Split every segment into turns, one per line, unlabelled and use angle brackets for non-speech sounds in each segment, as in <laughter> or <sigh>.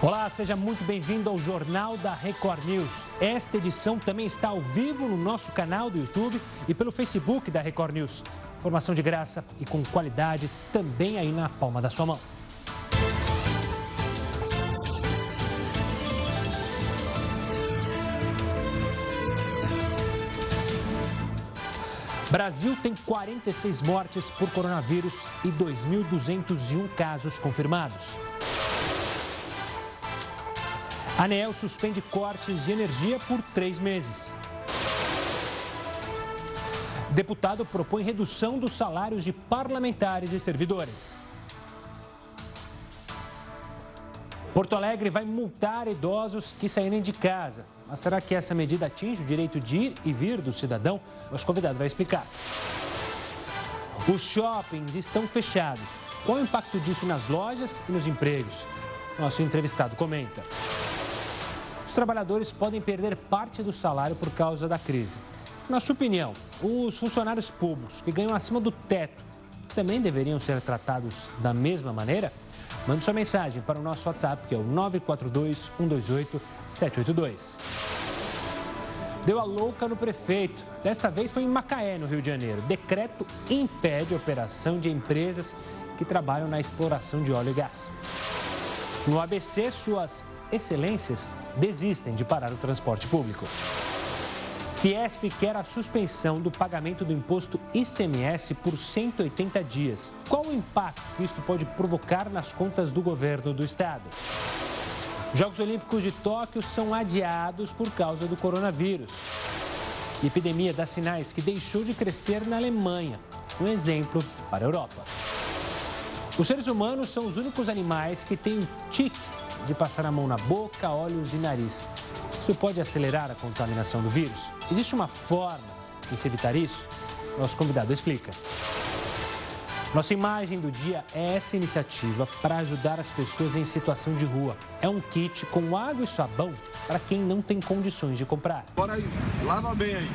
Olá, seja muito bem-vindo ao Jornal da Record News. Esta edição também está ao vivo no nosso canal do YouTube e pelo Facebook da Record News. Informação de graça e com qualidade também aí na palma da sua mão. Brasil tem 46 mortes por coronavírus e 2.201 casos confirmados. A ANEEL suspende cortes de energia por três meses. Deputado propõe redução dos salários de parlamentares e servidores. Porto Alegre vai multar idosos que saírem de casa. Mas será que essa medida atinge o direito de ir e vir do cidadão? Nosso convidado vai explicar. Os shoppings estão fechados. Qual o impacto disso nas lojas e nos empregos? Nosso entrevistado comenta trabalhadores podem perder parte do salário por causa da crise. Na sua opinião, os funcionários públicos que ganham acima do teto também deveriam ser tratados da mesma maneira? Mande sua mensagem para o nosso WhatsApp, que é o 942 128 782. Deu a louca no prefeito. Desta vez foi em Macaé, no Rio de Janeiro. Decreto impede a operação de empresas que trabalham na exploração de óleo e gás. No ABC, suas excelências desistem de parar o transporte público. Fiesp quer a suspensão do pagamento do imposto ICMS por 180 dias. Qual o impacto que isso pode provocar nas contas do governo do estado? Jogos Olímpicos de Tóquio são adiados por causa do coronavírus. Epidemia dá sinais que deixou de crescer na Alemanha. Um exemplo para a Europa. Os seres humanos são os únicos animais que têm tique de passar a mão na boca, olhos e nariz. Isso pode acelerar a contaminação do vírus? Existe uma forma de se evitar isso? Nosso convidado explica. Nossa imagem do dia é essa iniciativa para ajudar as pessoas em situação de rua. É um kit com água e sabão para quem não tem condições de comprar.
Bora aí, lava bem aí.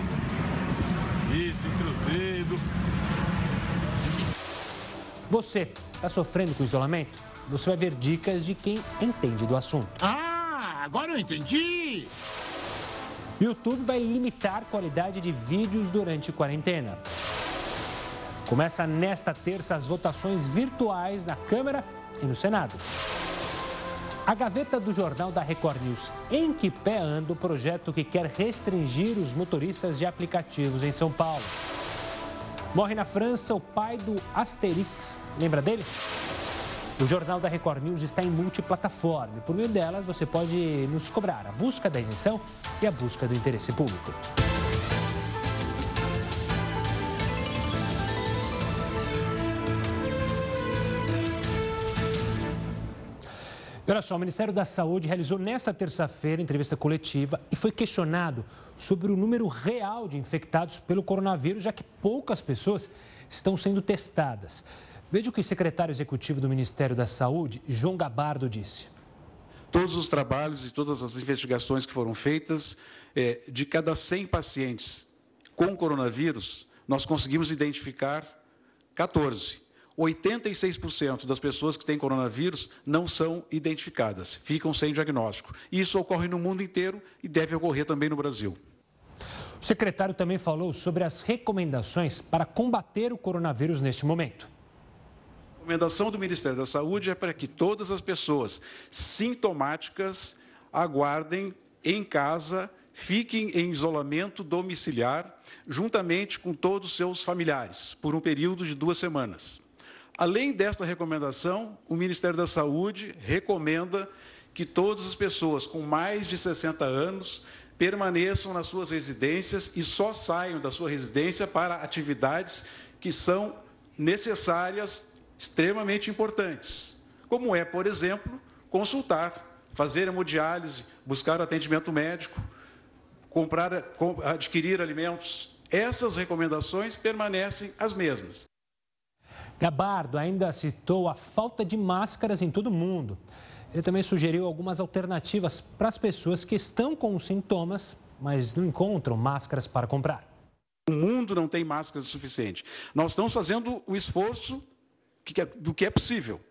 Isso, entre os dedos.
Você está sofrendo com isolamento? Você vai ver dicas de quem entende do assunto.
Ah, agora eu entendi!
YouTube vai limitar a qualidade de vídeos durante a quarentena. Começa nesta terça as votações virtuais na Câmara e no Senado. A gaveta do jornal da Record News. Em que pé anda o projeto que quer restringir os motoristas de aplicativos em São Paulo? Morre na França o pai do Asterix. Lembra dele? O Jornal da Record News está em multiplataforma. Por meio delas, você pode nos cobrar a busca da isenção e a busca do interesse público. Olha só, o Ministério da Saúde realizou nesta terça-feira entrevista coletiva e foi questionado sobre o número real de infectados pelo coronavírus, já que poucas pessoas estão sendo testadas. Veja o que o secretário executivo do Ministério da Saúde, João Gabardo, disse.
Todos os trabalhos e todas as investigações que foram feitas, é, de cada 100 pacientes com coronavírus, nós conseguimos identificar 14. 86% das pessoas que têm coronavírus não são identificadas, ficam sem diagnóstico. Isso ocorre no mundo inteiro e deve ocorrer também no Brasil.
O secretário também falou sobre as recomendações para combater o coronavírus neste momento.
Recomendação do Ministério da Saúde é para que todas as pessoas sintomáticas aguardem em casa, fiquem em isolamento domiciliar, juntamente com todos os seus familiares, por um período de duas semanas. Além desta recomendação, o Ministério da Saúde recomenda que todas as pessoas com mais de 60 anos permaneçam nas suas residências e só saiam da sua residência para atividades que são necessárias extremamente importantes, como é, por exemplo, consultar, fazer hemodiálise, buscar atendimento médico, comprar, adquirir alimentos. Essas recomendações permanecem as mesmas.
Gabardo ainda citou a falta de máscaras em todo o mundo. Ele também sugeriu algumas alternativas para as pessoas que estão com sintomas, mas não encontram máscaras para comprar.
O mundo não tem máscaras suficiente. Nós estamos fazendo o esforço do que é possível.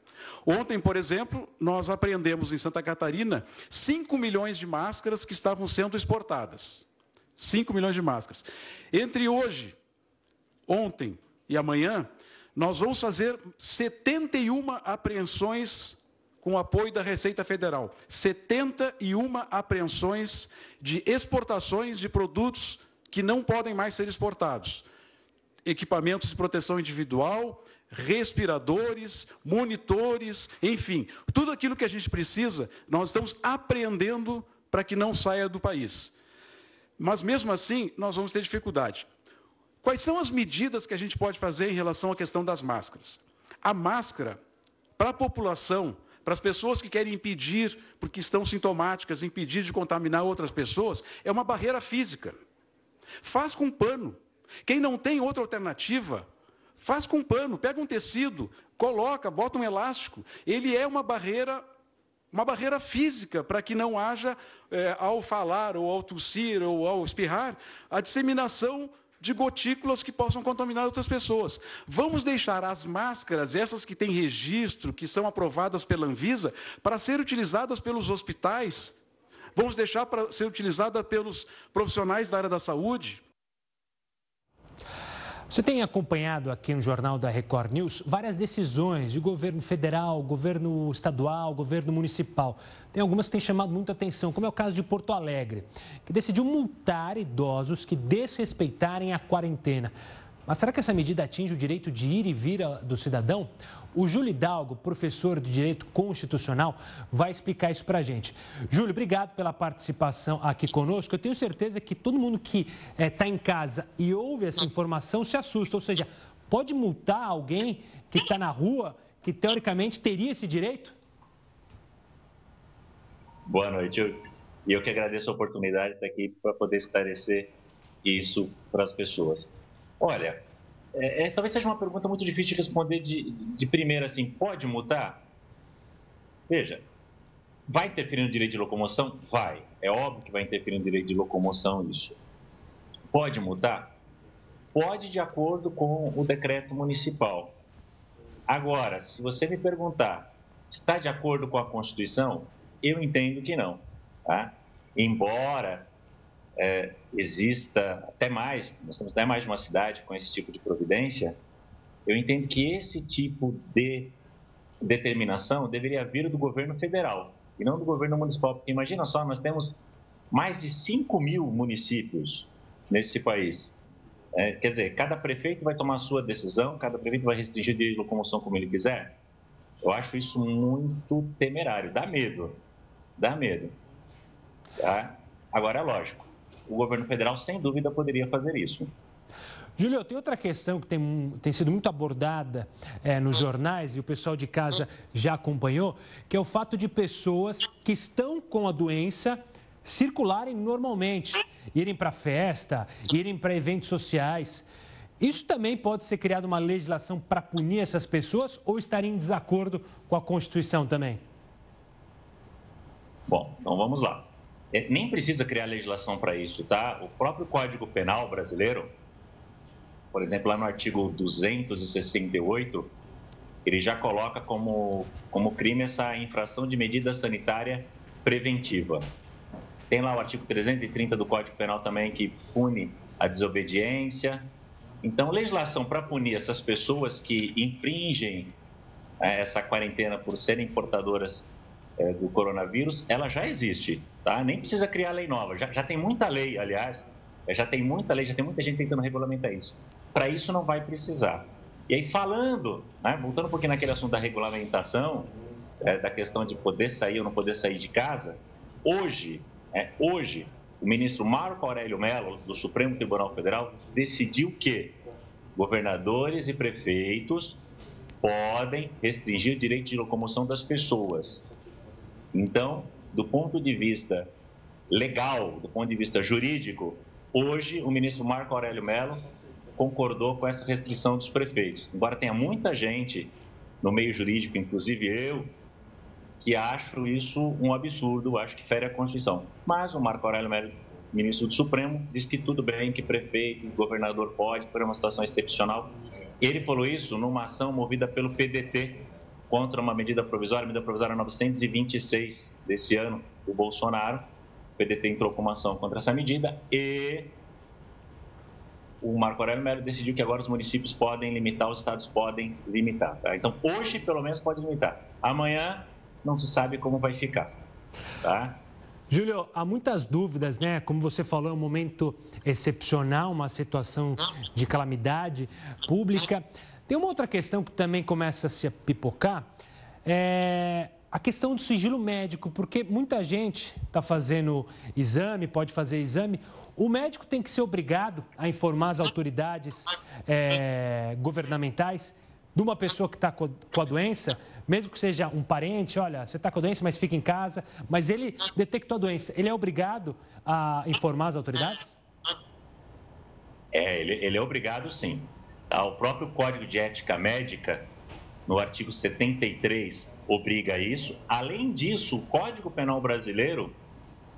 Ontem, por exemplo, nós apreendemos em Santa Catarina 5 milhões de máscaras que estavam sendo exportadas. 5 milhões de máscaras. Entre hoje, ontem e amanhã, nós vamos fazer 71 apreensões com apoio da Receita Federal. 71 apreensões de exportações de produtos que não podem mais ser exportados. Equipamentos de proteção individual, respiradores, monitores, enfim, tudo aquilo que a gente precisa, nós estamos apreendendo para que não saia do país. Mas mesmo assim, nós vamos ter dificuldade. Quais são as medidas que a gente pode fazer em relação à questão das máscaras? A máscara, para a população, para as pessoas que querem impedir, porque estão sintomáticas, impedir de contaminar outras pessoas, é uma barreira física. Faz com pano. Quem não tem outra alternativa, Faz com pano, pega um tecido, coloca, bota um elástico. Ele é uma barreira, uma barreira física para que não haja, é, ao falar, ou ao tossir, ou ao espirrar, a disseminação de gotículas que possam contaminar outras pessoas. Vamos deixar as máscaras, essas que têm registro, que são aprovadas pela Anvisa, para ser utilizadas pelos hospitais. Vamos deixar para ser utilizada pelos profissionais da área da saúde.
Você tem acompanhado aqui no Jornal da Record News várias decisões de governo federal, governo estadual, governo municipal. Tem algumas que têm chamado muita atenção, como é o caso de Porto Alegre, que decidiu multar idosos que desrespeitarem a quarentena. Mas será que essa medida atinge o direito de ir e vir do cidadão? O Júlio Hidalgo, professor de Direito Constitucional, vai explicar isso para a gente. Júlio, obrigado pela participação aqui conosco. Eu tenho certeza que todo mundo que está eh, em casa e ouve essa informação se assusta. Ou seja, pode multar alguém que está na rua que teoricamente teria esse direito?
Boa noite. E eu, eu que agradeço a oportunidade de estar aqui para poder esclarecer isso para as pessoas. Olha, é, é, talvez seja uma pergunta muito difícil de responder de, de primeira assim. Pode mutar? Veja, vai interferir no direito de locomoção? Vai. É óbvio que vai interferir no direito de locomoção isso. Pode mutar? Pode, de acordo com o decreto municipal. Agora, se você me perguntar, está de acordo com a Constituição? Eu entendo que não. Tá? Embora é, exista até mais, nós temos até mais de uma cidade com esse tipo de providência, eu entendo que esse tipo de determinação deveria vir do governo federal e não do governo municipal, porque imagina só, nós temos mais de 5 mil municípios nesse país. É, quer dizer, cada prefeito vai tomar a sua decisão, cada prefeito vai restringir de locomoção como ele quiser. Eu acho isso muito temerário, dá medo, dá medo. Tá? Agora é lógico, o governo federal, sem dúvida, poderia fazer isso.
Júlio, tem outra questão que tem, tem sido muito abordada é, nos jornais e o pessoal de casa já acompanhou, que é o fato de pessoas que estão com a doença circularem normalmente, irem para festa, irem para eventos sociais. Isso também pode ser criada uma legislação para punir essas pessoas ou estaria em desacordo com a Constituição também?
Bom, então vamos lá. É, nem precisa criar legislação para isso, tá? O próprio Código Penal brasileiro, por exemplo, lá no artigo 268, ele já coloca como, como crime essa infração de medida sanitária preventiva. Tem lá o artigo 330 do Código Penal também que pune a desobediência. Então, legislação para punir essas pessoas que infringem é, essa quarentena por serem portadoras é, do coronavírus, ela já existe, tá? Nem precisa criar lei nova, já, já tem muita lei, aliás, é, já tem muita lei, já tem muita gente tentando regulamentar isso. Para isso não vai precisar. E aí falando, né, voltando um pouquinho naquele assunto da regulamentação, é, da questão de poder sair ou não poder sair de casa, hoje, é, hoje, o ministro Marco Aurélio Mello, do Supremo Tribunal Federal, decidiu que governadores e prefeitos podem restringir o direito de locomoção das pessoas. Então, do ponto de vista legal, do ponto de vista jurídico, hoje o ministro Marco Aurélio Mello concordou com essa restrição dos prefeitos. Embora tenha muita gente no meio jurídico, inclusive eu, que acho isso um absurdo, acho que fere a Constituição. Mas o Marco Aurélio Mello, ministro do Supremo, disse que tudo bem, que prefeito, governador pode, por uma situação excepcional. Ele falou isso numa ação movida pelo PDT, contra uma medida provisória, medida provisória 926 desse ano, do Bolsonaro. O PDT entrou com uma ação contra essa medida e o Marco Aurélio Melo decidiu que agora os municípios podem limitar, os estados podem limitar. Tá? Então, hoje, pelo menos, pode limitar. Amanhã, não se sabe como vai ficar. Tá?
Júlio, há muitas dúvidas, né? Como você falou, é um momento excepcional, uma situação de calamidade pública. Tem uma outra questão que também começa a se pipocar, é a questão do sigilo médico, porque muita gente está fazendo exame, pode fazer exame. O médico tem que ser obrigado a informar as autoridades é, governamentais de uma pessoa que está com a doença, mesmo que seja um parente, olha, você está com a doença, mas fica em casa, mas ele detectou a doença, ele é obrigado a informar as autoridades?
É, ele, ele é obrigado sim. Tá, o próprio Código de Ética Médica, no artigo 73, obriga isso. Além disso, o Código Penal Brasileiro,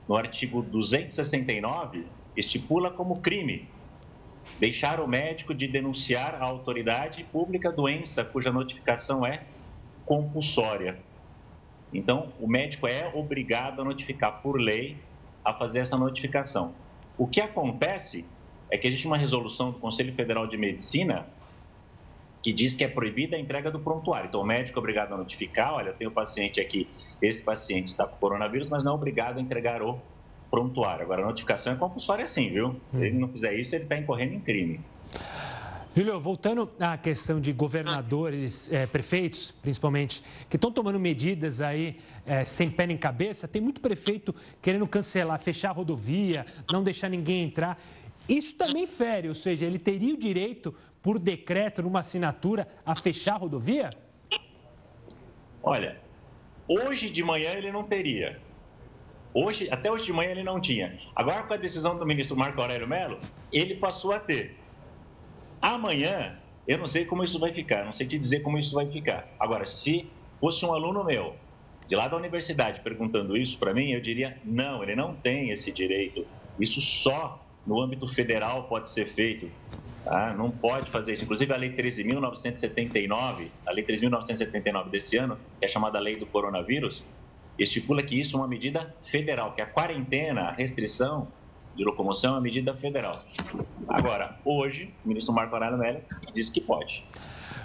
no artigo 269, estipula como crime deixar o médico de denunciar à autoridade pública doença cuja notificação é compulsória. Então, o médico é obrigado a notificar por lei a fazer essa notificação. O que acontece é que existe uma resolução do Conselho Federal de Medicina que diz que é proibida a entrega do prontuário. Então, o médico é obrigado a notificar: olha, eu tenho um paciente aqui, esse paciente está com coronavírus, mas não é obrigado a entregar o prontuário. Agora, a notificação é compulsória sim, viu? Se ele não fizer isso, ele está incorrendo em crime.
Júlio, voltando à questão de governadores, é, prefeitos, principalmente, que estão tomando medidas aí é, sem pé nem cabeça, tem muito prefeito querendo cancelar, fechar a rodovia, não deixar ninguém entrar. Isso também fere, ou seja, ele teria o direito, por decreto, numa assinatura, a fechar a rodovia?
Olha, hoje de manhã ele não teria. Hoje, até hoje de manhã ele não tinha. Agora, com a decisão do ministro Marco Aurélio Mello, ele passou a ter. Amanhã, eu não sei como isso vai ficar, não sei te dizer como isso vai ficar. Agora, se fosse um aluno meu, de lá da universidade, perguntando isso para mim, eu diria: não, ele não tem esse direito. Isso só no âmbito federal pode ser feito. Tá? Não pode fazer isso. Inclusive, a Lei 13.979, a Lei 13.979 desse ano, que é chamada Lei do Coronavírus, estipula que isso é uma medida federal, que a quarentena, a restrição de locomoção é uma medida federal. Agora, hoje, o ministro Marco Aurélio Mello diz que pode.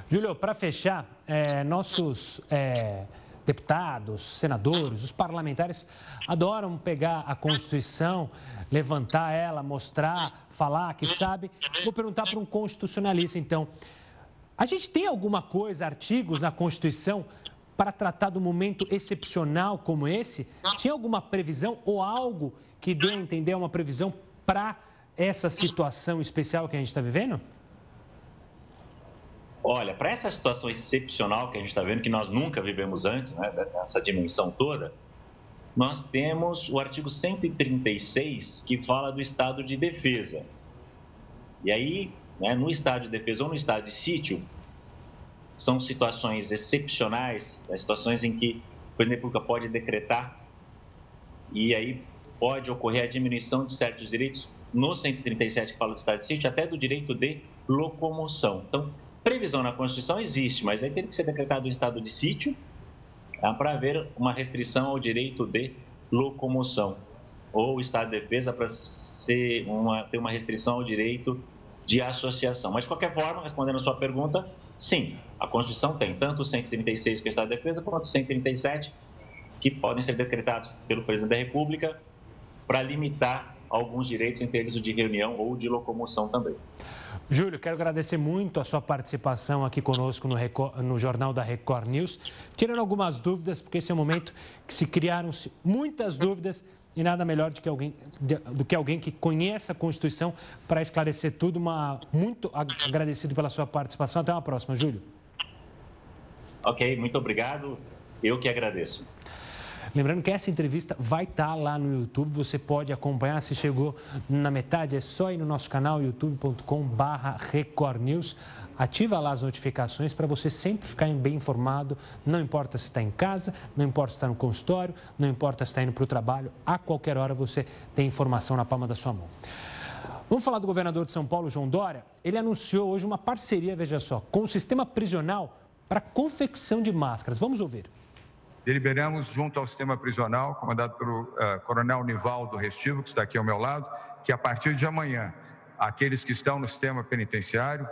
Júlio, para fechar, é, nossos é, deputados, senadores, os parlamentares adoram pegar a Constituição, levantar ela, mostrar, falar que sabe. Vou perguntar para um constitucionalista, então. A gente tem alguma coisa, artigos na Constituição para tratar do momento excepcional como esse? Tinha alguma previsão ou algo que dê a entender uma previsão para essa situação especial que a gente está vivendo?
Olha, para essa situação excepcional que a gente está vendo, que nós nunca vivemos antes, né, dessa dimensão toda, nós temos o artigo 136 que fala do estado de defesa. E aí, né, no estado de defesa ou no estado de sítio, são situações excepcionais, né, situações em que o presidente pública pode decretar e aí pode ocorrer a diminuição de certos direitos no 137 que fala do estado de sítio, até do direito de locomoção. Então, Previsão na Constituição existe, mas aí teria que ser decretado um estado de sítio para haver uma restrição ao direito de locomoção, ou estado de defesa para uma, ter uma restrição ao direito de associação. Mas, de qualquer forma, respondendo a sua pergunta, sim, a Constituição tem tanto o 136, que é o estado de defesa, quanto o 137, que podem ser decretados pelo presidente da República para limitar alguns direitos, entre eles o de reunião ou de locomoção também.
Júlio, quero agradecer muito a sua participação aqui conosco no, Record, no Jornal da Record News, tirando algumas dúvidas, porque esse é um momento que se criaram-se muitas dúvidas e nada melhor do que alguém, do que, alguém que conheça a Constituição para esclarecer tudo. Uma, muito agradecido pela sua participação. Até uma próxima, Júlio.
Ok, muito obrigado. Eu que agradeço.
Lembrando que essa entrevista vai estar tá lá no YouTube, você pode acompanhar. Se chegou na metade, é só ir no nosso canal youtube.com/barra. Ativa lá as notificações para você sempre ficar bem informado. Não importa se está em casa, não importa se está no consultório, não importa se está indo para o trabalho, a qualquer hora você tem informação na palma da sua mão. Vamos falar do governador de São Paulo, João Dória? Ele anunciou hoje uma parceria, veja só, com o sistema prisional para confecção de máscaras. Vamos ouvir.
Deliberamos junto ao sistema prisional, comandado pelo uh, coronel Nivaldo Restivo, que está aqui ao meu lado, que a partir de amanhã, aqueles que estão no sistema penitenciário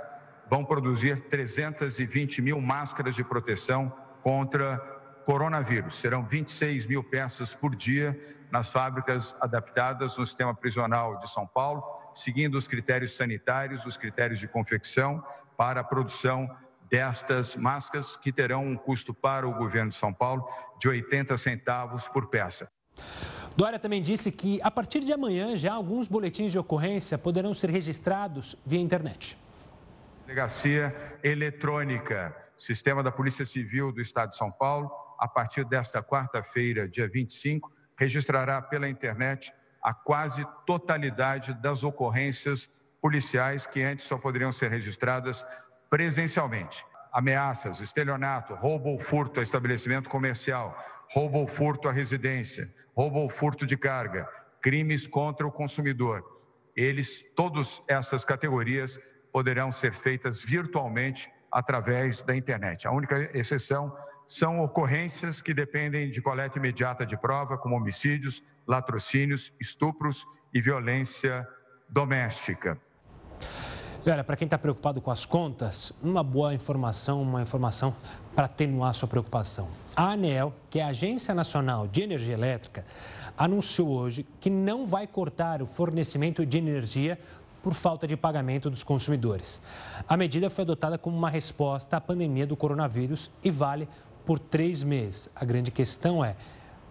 vão produzir 320 mil máscaras de proteção contra coronavírus. Serão 26 mil peças por dia nas fábricas adaptadas no sistema prisional de São Paulo, seguindo os critérios sanitários, os critérios de confecção para a produção destas máscaras, que terão um custo para o governo de São Paulo de 80 centavos por peça.
Dória também disse que, a partir de amanhã, já alguns boletins de ocorrência poderão ser registrados via internet.
Delegacia eletrônica, sistema da Polícia Civil do Estado de São Paulo, a partir desta quarta-feira, dia 25, registrará pela internet a quase totalidade das ocorrências policiais que antes só poderiam ser registradas presencialmente. Ameaças, estelionato, roubo ou furto a estabelecimento comercial, roubo ou furto à residência, roubo ou furto de carga, crimes contra o consumidor. Eles, todas essas categorias, poderão ser feitas virtualmente através da internet. A única exceção são ocorrências que dependem de coleta imediata de prova, como homicídios, latrocínios, estupros e violência doméstica.
E olha, para quem está preocupado com as contas, uma boa informação, uma informação para atenuar sua preocupação. A ANEL, que é a Agência Nacional de Energia Elétrica, anunciou hoje que não vai cortar o fornecimento de energia por falta de pagamento dos consumidores. A medida foi adotada como uma resposta à pandemia do coronavírus e vale por três meses. A grande questão é: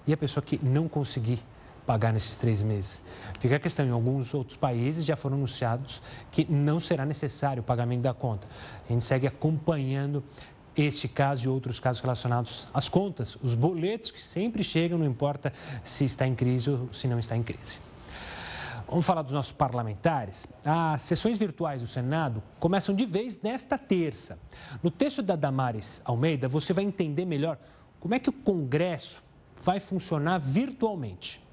e a pessoa que não conseguir pagar nesses três meses? Fica a questão: em alguns outros países já foram anunciados que não será necessário o pagamento da conta. A gente segue acompanhando este caso e outros casos relacionados às contas, os boletos que sempre chegam, não importa se está em crise ou se não está em crise. Vamos falar dos nossos parlamentares. As sessões virtuais do Senado começam de vez nesta terça. No texto da Damares Almeida, você vai entender melhor como é que o Congresso vai funcionar virtualmente.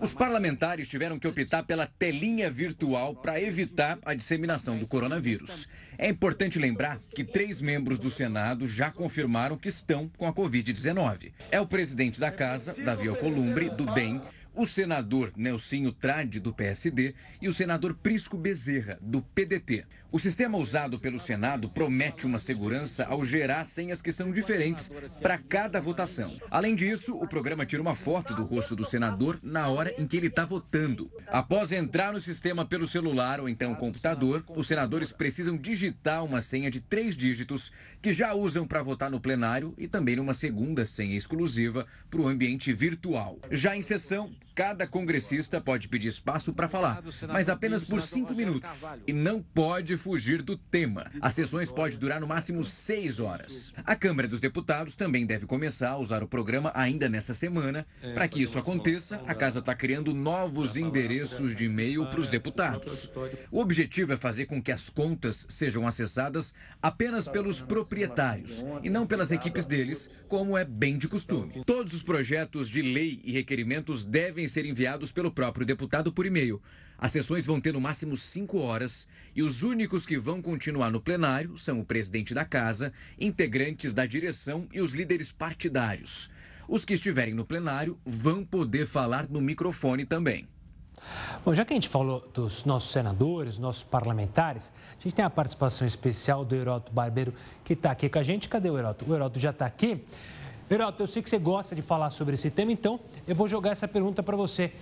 Os parlamentares tiveram que optar pela telinha virtual para evitar a disseminação do coronavírus. É importante lembrar que três membros do Senado já confirmaram que estão com a Covid-19. É o presidente da Casa, Davi Alcolumbre, do DEM, o senador Nelsinho Trade, do PSD, e o senador Prisco Bezerra, do PDT. O sistema usado pelo Senado promete uma segurança ao gerar senhas que são diferentes para cada votação. Além disso, o programa tira uma foto do rosto do senador na hora em que ele está votando. Após entrar no sistema pelo celular ou então computador, os senadores precisam digitar uma senha de três dígitos que já usam para votar no plenário e também uma segunda senha exclusiva para o ambiente virtual. Já em sessão, cada congressista pode pedir espaço para falar, mas apenas por cinco minutos. E não pode fugir do tema. As sessões podem durar no máximo seis horas. A Câmara dos Deputados também deve começar a usar o programa ainda nesta semana. Para que isso aconteça, a Casa está criando novos endereços de e-mail para os deputados. O objetivo é fazer com que as contas sejam acessadas apenas pelos proprietários e não pelas equipes deles, como é bem de costume. Todos os projetos de lei e requerimentos devem ser enviados pelo próprio deputado por e-mail. As sessões vão ter no máximo cinco horas e os únicos que vão continuar no plenário são o presidente da casa, integrantes da direção e os líderes partidários. Os que estiverem no plenário vão poder falar no microfone também.
Bom, já que a gente falou dos nossos senadores, nossos parlamentares, a gente tem a participação especial do Heroto Barbeiro, que está aqui com a gente. Cadê o Heroto? O Heroto já está aqui. Heroto, eu sei que você gosta de falar sobre esse tema, então eu vou jogar essa pergunta para você.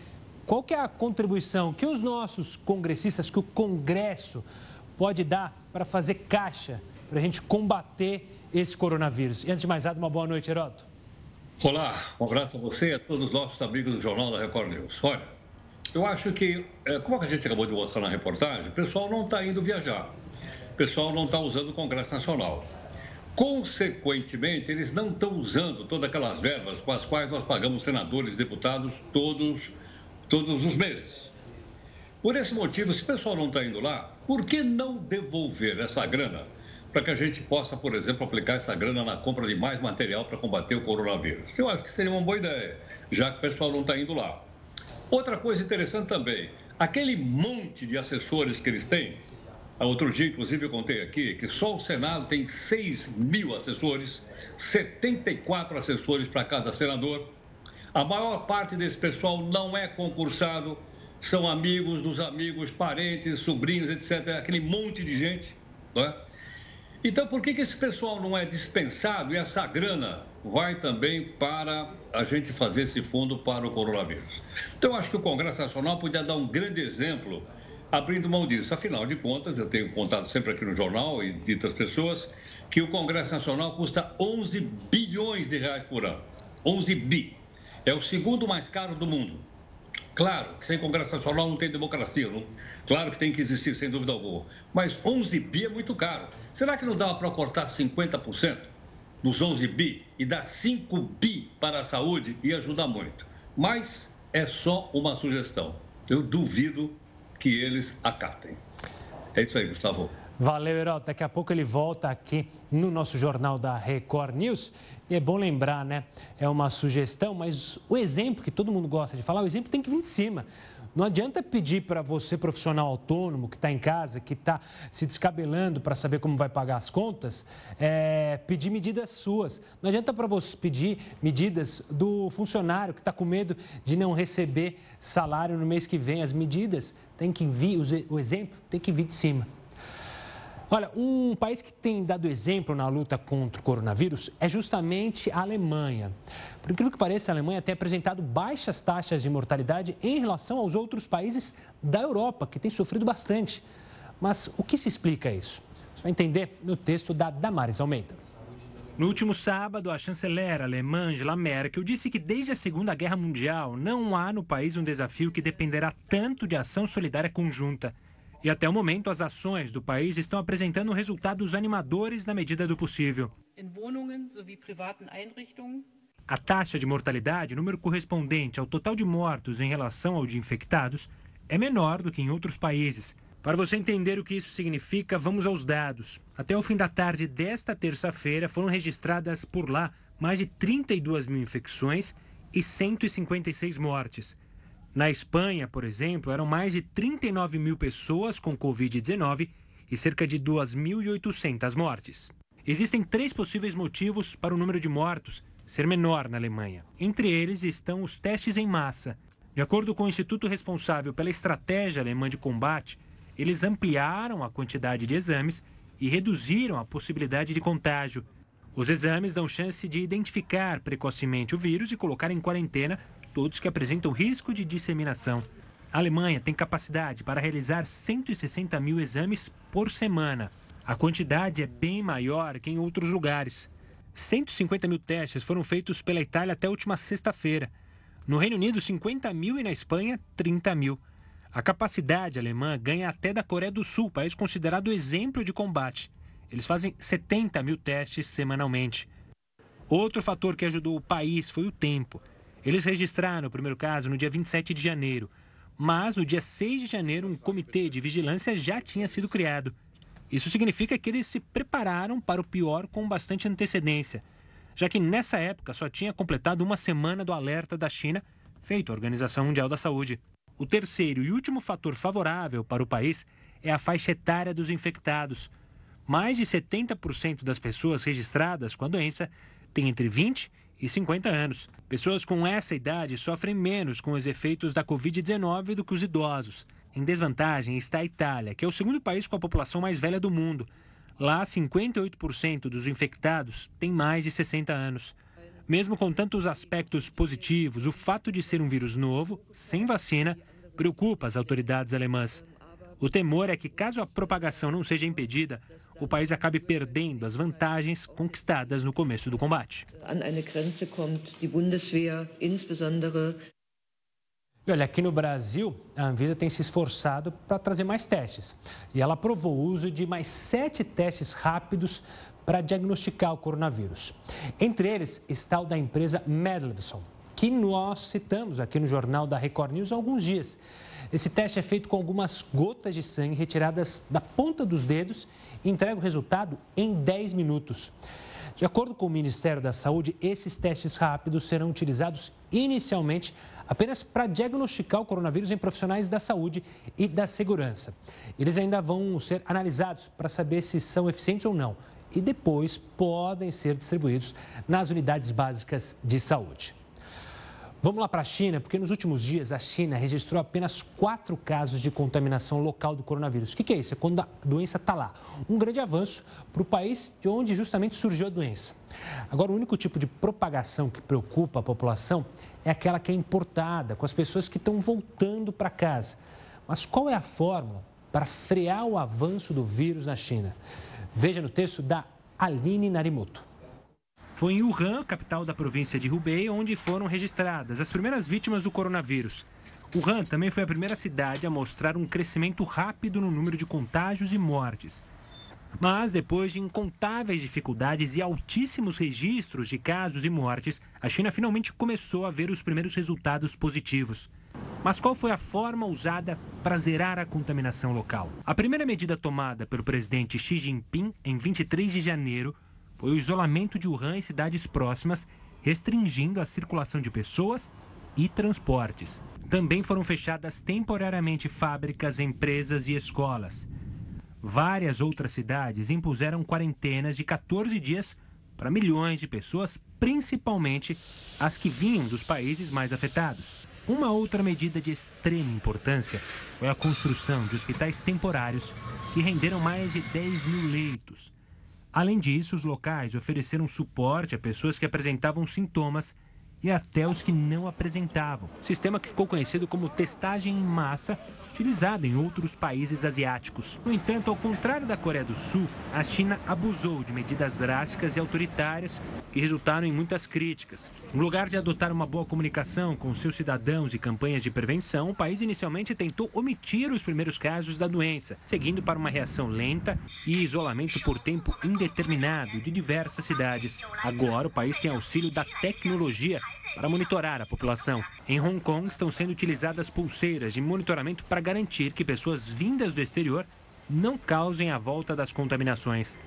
Qual que é a contribuição que os nossos congressistas, que o Congresso pode dar para fazer caixa, para a gente combater esse coronavírus? E antes de mais nada, uma boa noite, Heroto.
Olá, um abraço a você e a todos os nossos amigos do Jornal da Record News. Olha, eu acho que, é, como a gente acabou de mostrar na reportagem, o pessoal não está indo viajar, o pessoal não está usando o Congresso Nacional. Consequentemente, eles não estão usando todas aquelas verbas com as quais nós pagamos senadores deputados todos todos os meses. Por esse motivo, se o pessoal não está indo lá, por que não devolver essa grana para que a gente possa, por exemplo, aplicar essa grana na compra de mais material para combater o coronavírus? Eu acho que seria uma boa ideia, já que o pessoal não está indo lá. Outra coisa interessante também, aquele monte de assessores que eles têm, Outro dia, inclusive, eu contei aqui que só o Senado tem 6 mil assessores, 74 assessores para cada senador. A maior parte desse pessoal não é concursado, são amigos dos amigos, parentes, sobrinhos, etc. Aquele monte de gente. Não é? Então, por que, que esse pessoal não é dispensado e essa grana vai também para a gente fazer esse fundo para o coronavírus? Então, acho que o Congresso Nacional podia dar um grande exemplo abrindo mão disso. Afinal de contas, eu tenho contado sempre aqui no jornal e ditas pessoas que o Congresso Nacional custa 11 bilhões de reais por ano. 11 bi. É o segundo mais caro do mundo. Claro que sem Congresso Nacional não tem democracia. Não? Claro que tem que existir, sem dúvida alguma. Mas 11 bi é muito caro. Será que não dava para cortar 50% dos 11 bi e dar 5 bi para a saúde e ajudar muito? Mas é só uma sugestão. Eu duvido que eles acatem. É isso aí, Gustavo.
Valeu, Herói. Daqui a pouco ele volta aqui no nosso jornal da Record News. E é bom lembrar, né? É uma sugestão, mas o exemplo que todo mundo gosta de falar, o exemplo tem que vir de cima. Não adianta pedir para você, profissional autônomo, que está em casa, que está se descabelando para saber como vai pagar as contas, é, pedir medidas suas. Não adianta para você pedir medidas do funcionário que está com medo de não receber salário no mês que vem. As medidas têm que vir, o exemplo tem que vir de cima. Olha, um país que tem dado exemplo na luta contra o coronavírus é justamente a Alemanha. Por incrível que pareça, a Alemanha tem apresentado baixas taxas de mortalidade em relação aos outros países da Europa, que têm sofrido bastante. Mas o que se explica isso? Você vai entender no texto da Damares Almeida.
No último sábado, a chanceler alemã Angela Merkel disse que desde a Segunda Guerra Mundial não há no país um desafio que dependerá tanto de ação solidária conjunta. E até o momento, as ações do país estão apresentando resultados animadores na medida do possível. A taxa de mortalidade, número correspondente ao total de mortos em relação ao de infectados, é menor do que em outros países. Para você entender o que isso significa, vamos aos dados. Até o fim da tarde desta terça-feira, foram registradas por lá mais de 32 mil infecções e 156 mortes. Na Espanha, por exemplo, eram mais de 39 mil pessoas com Covid-19 e cerca de 2.800 mortes. Existem três possíveis motivos para o número de mortos ser menor na Alemanha. Entre eles estão os testes em massa. De acordo com o instituto responsável pela estratégia alemã de combate, eles ampliaram a quantidade de exames e reduziram a possibilidade de contágio. Os exames dão chance de identificar precocemente o vírus e colocar em quarentena todos que apresentam risco de disseminação. A Alemanha tem capacidade para realizar 160 mil exames por semana. A quantidade é bem maior que em outros lugares. 150 mil testes foram feitos pela Itália até a última sexta-feira. No Reino Unido, 50 mil e na Espanha, 30 mil. A capacidade alemã ganha até da Coreia do Sul, país considerado exemplo de combate. Eles fazem 70 mil testes semanalmente. Outro fator que ajudou o país foi o tempo. Eles registraram o primeiro caso no dia 27 de janeiro, mas no dia 6 de janeiro um comitê de vigilância já tinha sido criado. Isso significa que eles se prepararam para o pior com bastante antecedência, já que nessa época só tinha completado uma semana do alerta da China feito a Organização Mundial da Saúde. O terceiro e último fator favorável para o país é a faixa etária dos infectados. Mais de 70% das pessoas registradas com a doença têm entre 20 e 50 anos. Pessoas com essa idade sofrem menos com os efeitos da Covid-19 do que os idosos. Em desvantagem está a Itália, que é o segundo país com a população mais velha do mundo. Lá, 58% dos infectados têm mais de 60 anos. Mesmo com tantos aspectos positivos, o fato de ser um vírus novo, sem vacina, preocupa as autoridades alemãs. O temor é que, caso a propagação não seja impedida, o país acabe perdendo as vantagens conquistadas no começo do combate.
E olha, aqui no Brasil, a Anvisa tem se esforçado para trazer mais testes. E ela aprovou o uso de mais sete testes rápidos para diagnosticar o coronavírus. Entre eles está o da empresa Medlevson, que nós citamos aqui no jornal da Record News há alguns dias. Esse teste é feito com algumas gotas de sangue retiradas da ponta dos dedos e entrega o resultado em 10 minutos. De acordo com o Ministério da Saúde, esses testes rápidos serão utilizados inicialmente
apenas para diagnosticar o coronavírus em profissionais da saúde e da segurança. Eles ainda vão ser analisados para saber se são eficientes ou não e depois podem ser distribuídos nas unidades básicas de saúde. Vamos lá para a China, porque nos últimos dias a China registrou apenas quatro casos de contaminação local do coronavírus. O que, é isso? É quando a doença está lá. Um grande avanço para o país de onde justamente surgiu a doença. Agora, o único tipo de propagação que preocupa a população é aquela que é importada, com as pessoas que estão voltando para casa. Mas qual é a fórmula para frear o avanço do vírus na China? Veja no texto da Aline Narimoto.
Foi em Wuhan, capital da província de Hubei, onde foram registradas as primeiras vítimas do coronavírus. Wuhan também foi a primeira cidade a mostrar um crescimento rápido no número de contágios e mortes. Mas, depois de incontáveis dificuldades e altíssimos registros de casos e mortes, a China finalmente começou a ver os primeiros resultados positivos. Mas qual foi a forma usada para zerar a contaminação local? A primeira medida tomada pelo presidente Xi Jinping em 23 de janeiro foi o isolamento de Wuhan e cidades próximas, restringindo a circulação de pessoas e transportes. Também foram fechadas temporariamente fábricas, empresas e escolas. Várias outras cidades impuseram quarentenas de 14 dias para milhões de pessoas, principalmente as que vinham dos países mais afetados. Uma outra medida de extrema importância foi a construção de hospitais temporários que renderam mais de 10 mil leitos Além disso, os locais ofereceram suporte a pessoas que apresentavam sintomas e até os que não apresentavam. Sistema que ficou conhecido como testagem em massa utilizada em outros países asiáticos. No entanto, ao contrário da Coreia do Sul, a China abusou de medidas drásticas e autoritárias que resultaram em muitas críticas. No lugar de adotar uma boa comunicação com seus cidadãos e campanhas de prevenção, o país inicialmente tentou omitir os primeiros casos da doença, seguindo para uma reação lenta e isolamento por tempo indeterminado de diversas cidades. Agora, o país tem auxílio da tecnologia para monitorar a população. Em Hong Kong, estão sendo utilizadas pulseiras de monitoramento para garantir que pessoas vindas do exterior não causem a volta das contaminações.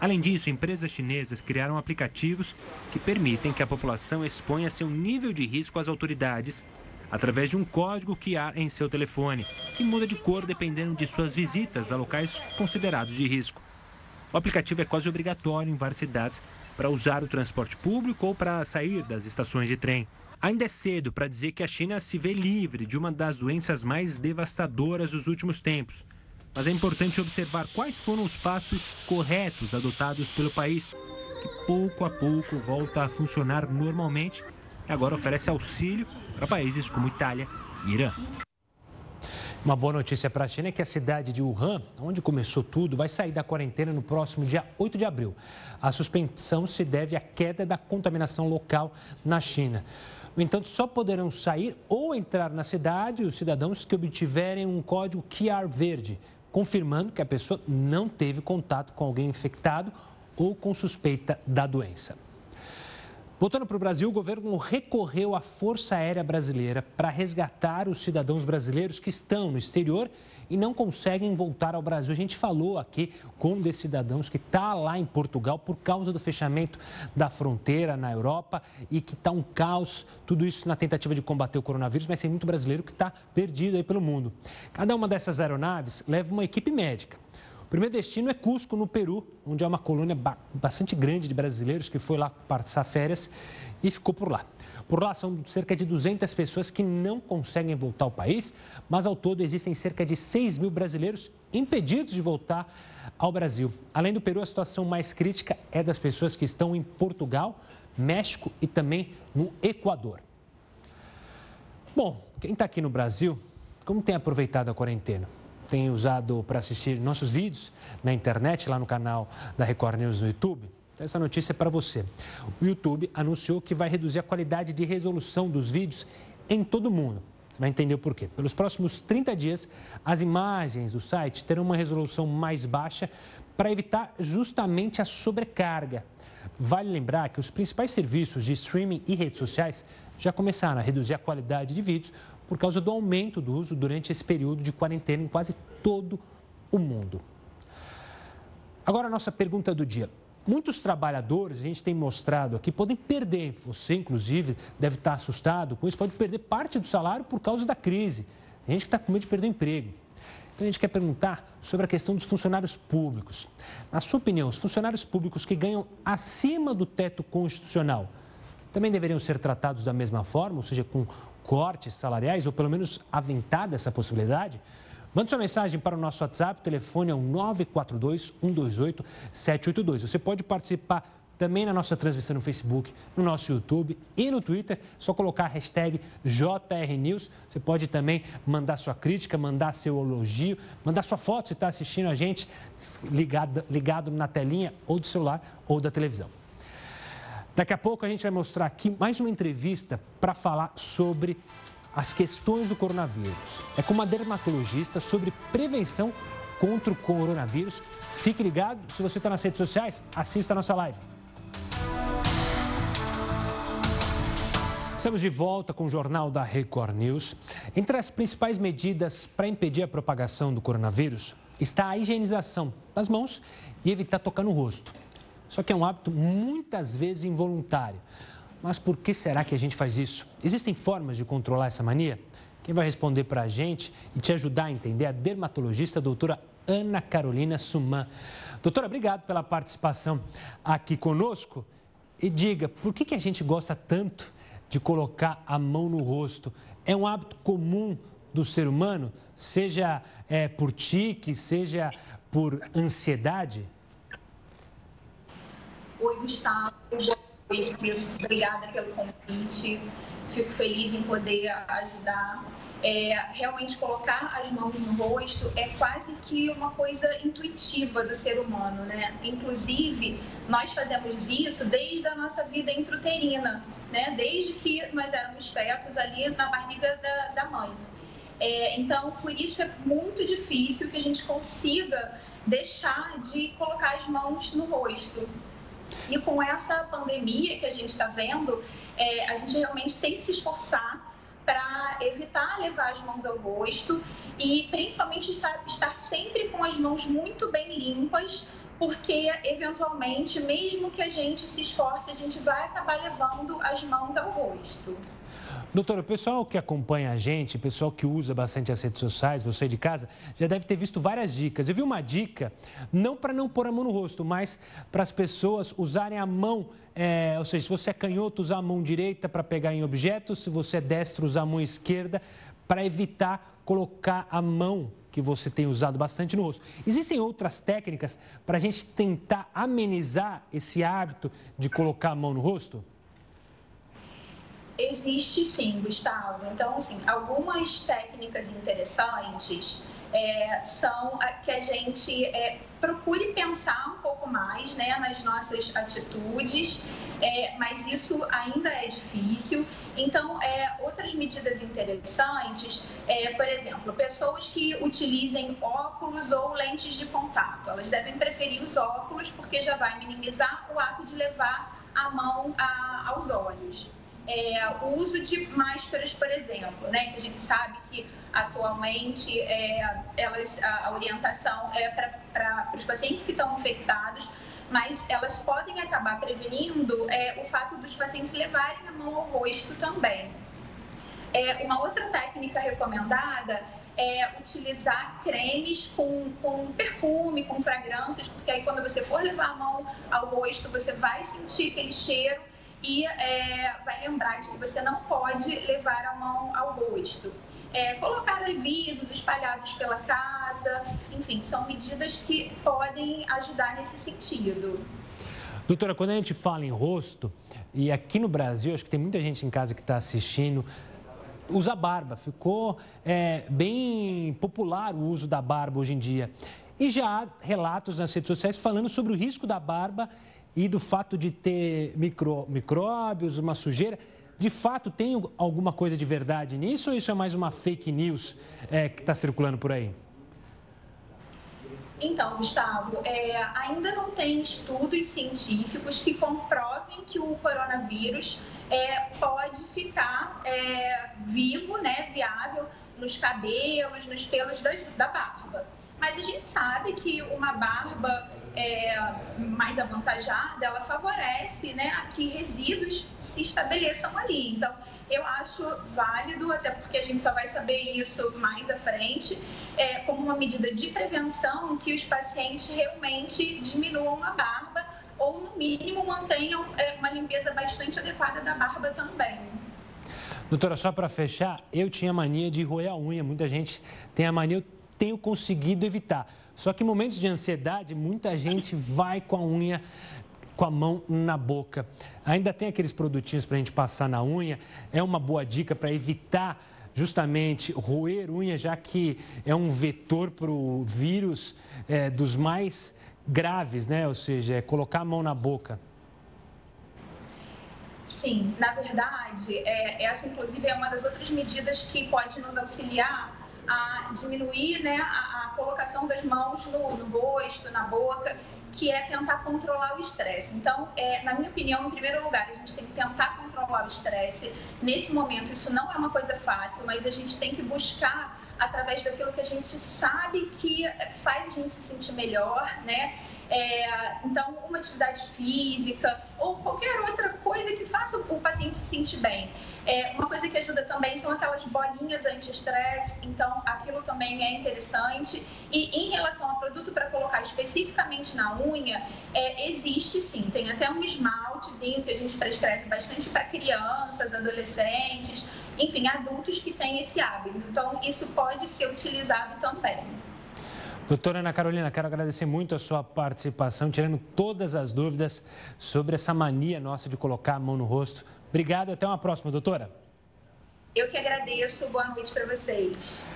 Além disso, empresas chinesas criaram aplicativos que permitem que a população exponha seu nível de risco às autoridades através de um código que há em seu telefone, que muda de cor dependendo de suas visitas a locais considerados de risco. O aplicativo é quase obrigatório em várias cidades para usar o transporte público ou para sair das estações de trem. Ainda é cedo para dizer que a China se vê livre de uma das doenças mais devastadoras dos últimos tempos. Mas é importante observar quais foram os passos corretos adotados pelo país, que pouco a pouco volta a funcionar normalmente e agora oferece auxílio para países como Itália e Irã.
Uma boa notícia para a China é que a cidade de Wuhan, onde começou tudo, vai sair da quarentena no próximo dia 8 de abril. A suspensão se deve à queda da contaminação local na China. No entanto, só poderão sair ou entrar na cidade os cidadãos que obtiverem um código QR verde, confirmando que a pessoa não teve contato com alguém infectado ou com suspeita da doença. Voltando para o Brasil, o governo recorreu à Força Aérea Brasileira para resgatar os cidadãos brasileiros que estão no exterior e não conseguem voltar ao Brasil. A gente falou aqui com um desses cidadãos que está lá em Portugal por causa do fechamento da fronteira na Europa e que está um caos, tudo isso na tentativa de combater o coronavírus, mas tem muito brasileiro que está perdido aí pelo mundo. Cada uma dessas aeronaves leva uma equipe médica. O primeiro destino é Cusco, no Peru, onde há uma colônia bastante grande de brasileiros que foi lá passar férias e ficou por lá. Por lá são cerca de 200 pessoas que não conseguem voltar ao país, mas ao todo existem cerca de 6 mil brasileiros impedidos de voltar ao Brasil. Além do Peru, a situação mais crítica é das pessoas que estão em Portugal, México e também no Equador. Bom, quem está aqui no Brasil, como tem aproveitado a quarentena? Tem usado para assistir nossos vídeos na internet, lá no canal da Record News no YouTube. Então, essa notícia é para você. O YouTube anunciou que vai reduzir a qualidade de resolução dos vídeos em todo o mundo. Você vai entender o porquê. Pelos próximos 30 dias, as imagens do site terão uma resolução mais baixa para evitar justamente a sobrecarga. Vale lembrar que os principais serviços de streaming e redes sociais já começaram a reduzir a qualidade de vídeos por causa do aumento do uso durante esse período de quarentena em quase todo o mundo. Agora, a nossa pergunta do dia: Muitos trabalhadores, a gente tem mostrado aqui, podem perder, você inclusive deve estar assustado com isso, pode perder parte do salário por causa da crise. Tem gente que está com medo de perder o emprego. Então a gente quer perguntar sobre a questão dos funcionários públicos. Na sua opinião, os funcionários públicos que ganham acima do teto constitucional também deveriam ser tratados da mesma forma, ou seja, com cortes salariais, ou pelo menos aventada essa possibilidade? Mande sua mensagem para o nosso WhatsApp, o telefone é o 942-128-782. Você pode participar também na nossa transmissão no Facebook, no nosso YouTube e no Twitter. Só colocar a hashtag JRNews. Você pode também mandar sua crítica, mandar seu elogio, mandar sua foto se está assistindo a gente ligado, ligado na telinha ou do celular ou da televisão. Daqui a pouco a gente vai mostrar aqui mais uma entrevista para falar sobre as questões do coronavírus. É com uma dermatologista sobre prevenção contra o coronavírus. Fique ligado, se você está nas redes sociais, assista a nossa live. Estamos de volta com o Jornal da Record News. Entre as principais medidas para impedir a propagação do coronavírus está a higienização das mãos e evitar tocar no rosto. Só que é um hábito muitas vezes involuntário. Mas por que será que a gente faz isso? Existem formas de controlar essa mania? Quem vai responder para a gente e te ajudar a entender é a dermatologista a doutora Ana Carolina Suman. Doutora, obrigado pela participação aqui conosco. E diga, por que, que a gente gosta tanto de colocar a mão no rosto? É um hábito comum do ser humano, seja é, por tique, seja por ansiedade?
Oi, Gustavo. Obrigada pelo convite. Fico feliz em poder ajudar. É, realmente colocar as mãos no rosto é quase que uma coisa intuitiva do ser humano, né? Inclusive, nós fazemos isso desde a nossa vida intrauterina, né? Desde que nós éramos fetos ali na barriga da, da mãe. É, então, por isso é muito difícil que a gente consiga deixar de colocar as mãos no rosto. E com essa pandemia que a gente está vendo, é, a gente realmente tem que se esforçar para evitar levar as mãos ao rosto e principalmente estar, estar sempre com as mãos muito bem limpas, porque eventualmente, mesmo que a gente se esforce, a gente vai acabar levando as mãos ao rosto.
Doutora, o pessoal que acompanha a gente, o pessoal que usa bastante as redes sociais, você de casa, já deve ter visto várias dicas. Eu vi uma dica, não para não pôr a mão no rosto, mas para as pessoas usarem a mão, é, ou seja, se você é canhoto, usar a mão direita para pegar em objetos, se você é destro, usar a mão esquerda para evitar colocar a mão que você tem usado bastante no rosto. Existem outras técnicas para a gente tentar amenizar esse hábito de colocar a mão no rosto?
Existe sim, Gustavo. Então, assim, algumas técnicas interessantes é, são que a gente é, procure pensar um pouco mais né, nas nossas atitudes, é, mas isso ainda é difícil. Então, é, outras medidas interessantes, é, por exemplo, pessoas que utilizem óculos ou lentes de contato, elas devem preferir os óculos porque já vai minimizar o ato de levar a mão a, aos olhos é, o uso de máscaras, por exemplo, né, que a gente sabe que atualmente é, elas, a, orientação é para os pacientes que estão infectados, mas elas podem acabar prevenindo é, o fato dos pacientes levarem a mão ao rosto também. É, uma outra técnica recomendada é utilizar cremes com, com perfume, com fragrâncias, porque aí quando você for levar a mão ao rosto, você vai sentir aquele cheiro e é, vai lembrar de que você não pode levar a mão ao rosto. É, colocar avisos espalhados pela casa, enfim, são medidas que podem ajudar nesse sentido.
Doutora, quando a gente fala em rosto, e aqui no Brasil, acho que tem muita gente em casa que está assistindo, usa barba. Ficou é, bem popular o uso da barba hoje em dia. E já há relatos nas redes sociais falando sobre o risco da barba e do fato de ter micro, micróbios, uma sujeira. De fato, tem alguma coisa de verdade nisso ou isso é mais uma fake news é, que está circulando por aí?
Então, Gustavo, é, ainda não tem estudos científicos que comprovem que o coronavírus é, pode ficar é, vivo, né, viável nos cabelos, nos pelos da, da barba. Mas a gente sabe que uma barba é, mais avantajada, ela favorece né, a que resíduos se estabeleçam ali. Então, eu acho válido, até porque a gente só vai saber isso mais à frente, é, como uma medida de prevenção que os pacientes realmente diminuam a barba ou, no mínimo, mantenham é, uma limpeza bastante adequada da barba também.
Doutora, só para fechar, eu tinha mania de roer a unha. Muita gente tem a mania, eu tenho conseguido evitar. Só que em momentos de ansiedade, muita gente vai com a unha com a mão na boca. Ainda tem aqueles produtinhos para a gente passar na unha. É uma boa dica para evitar justamente roer unha, já que é um vetor para o vírus é, dos mais graves, né? Ou seja, é colocar a mão na boca.
Sim, na verdade, é, essa inclusive é uma das outras medidas que pode nos auxiliar a diminuir né, a, a colocação das mãos no, no, rosto, na boca, que é tentar controlar o estresse. Então, é, na minha opinião, em primeiro lugar, a gente tem que tentar controlar o estresse. Nesse momento, isso não é uma coisa fácil, mas a gente tem que buscar através daquilo que a gente sabe que faz a gente se sentir melhor, né? É, então, uma atividade física ou qualquer outra coisa que faça o paciente se sentir bem. É, uma coisa que ajuda também são aquelas bolinhas anti-estresse, então aquilo também é interessante. E em relação ao produto para colocar especificamente na unha, é, existe sim, tem até um esmaltezinho que a gente prescreve bastante para crianças, adolescentes, enfim, adultos que têm esse hábito. Então, isso pode ser utilizado também.
Doutora Ana Carolina, quero agradecer muito a sua participação, tirando todas as dúvidas sobre essa mania nossa de colocar a mão no rosto. Obrigado e até uma próxima, doutora.
Eu que agradeço. Boa noite para vocês.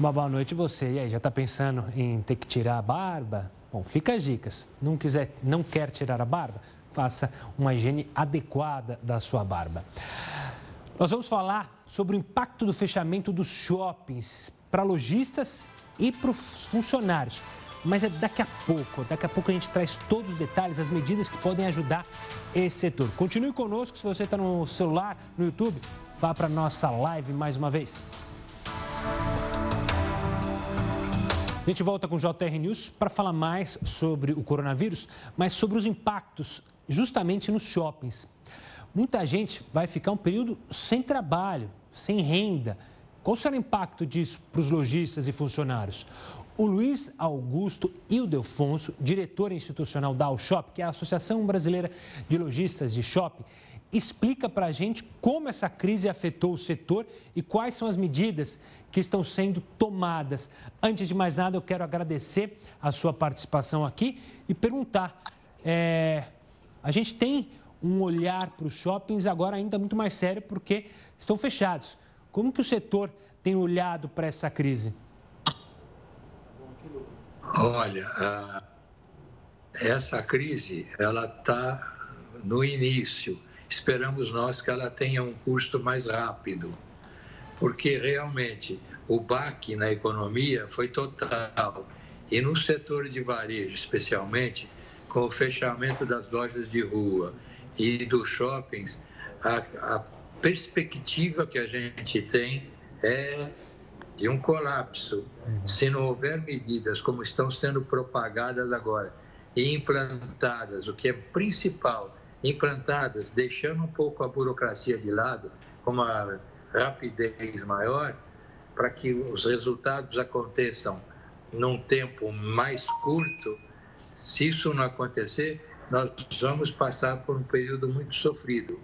Uma boa noite você. E aí, já está pensando em ter que tirar a barba? Bom, fica as dicas. Não, quiser, não quer tirar a barba? Faça uma higiene adequada da sua barba. Nós vamos falar sobre o impacto do fechamento dos shoppings para lojistas e para os funcionários. Mas é daqui a pouco, daqui a pouco a gente traz todos os detalhes, as medidas que podem ajudar esse setor. Continue conosco, se você está no celular, no YouTube, vá para a nossa live mais uma vez. A gente volta com o JR News para falar mais sobre o coronavírus, mas sobre os impactos justamente nos shoppings. Muita gente vai ficar um período sem trabalho, sem renda qual será o impacto disso para os lojistas e funcionários? O Luiz Augusto Ildefonso, diretor institucional da Shop, que é a Associação Brasileira de Lojistas de Shopping, explica para a gente como essa crise afetou o setor e quais são as medidas que estão sendo tomadas. Antes de mais nada, eu quero agradecer a sua participação aqui e perguntar: é, a gente tem um olhar para os shoppings agora ainda muito mais sério porque estão fechados. Como que o setor tem olhado para essa crise?
Olha, essa crise ela está no início. Esperamos nós que ela tenha um custo mais rápido, porque realmente o baque na economia foi total. E no setor de varejo, especialmente, com o fechamento das lojas de rua e dos shoppings, a, a perspectiva que a gente tem é de um colapso. Se não houver medidas como estão sendo propagadas agora e implantadas, o que é principal, implantadas, deixando um pouco a burocracia de lado, com uma rapidez maior, para que os resultados aconteçam num tempo mais curto, se isso não acontecer, nós vamos passar por um período muito sofrido.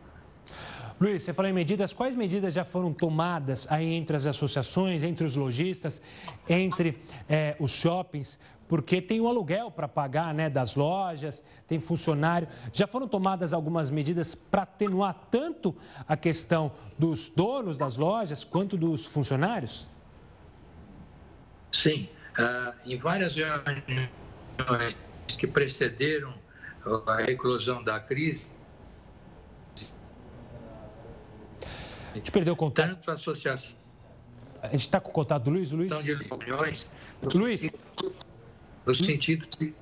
Luiz, você falou em medidas, quais medidas já foram tomadas aí entre as associações, entre os lojistas, entre é, os shoppings? Porque tem o aluguel para pagar né, das lojas, tem funcionário. Já foram tomadas algumas medidas para atenuar tanto a questão dos donos das lojas quanto dos funcionários?
Sim. Uh, em várias reuniões que precederam a eclosão da crise,
A gente perdeu o contato.
Tanto a associação.
A gente está com o contato do Luiz? Luiz?
De reuniões,
Luiz?
No sentido de...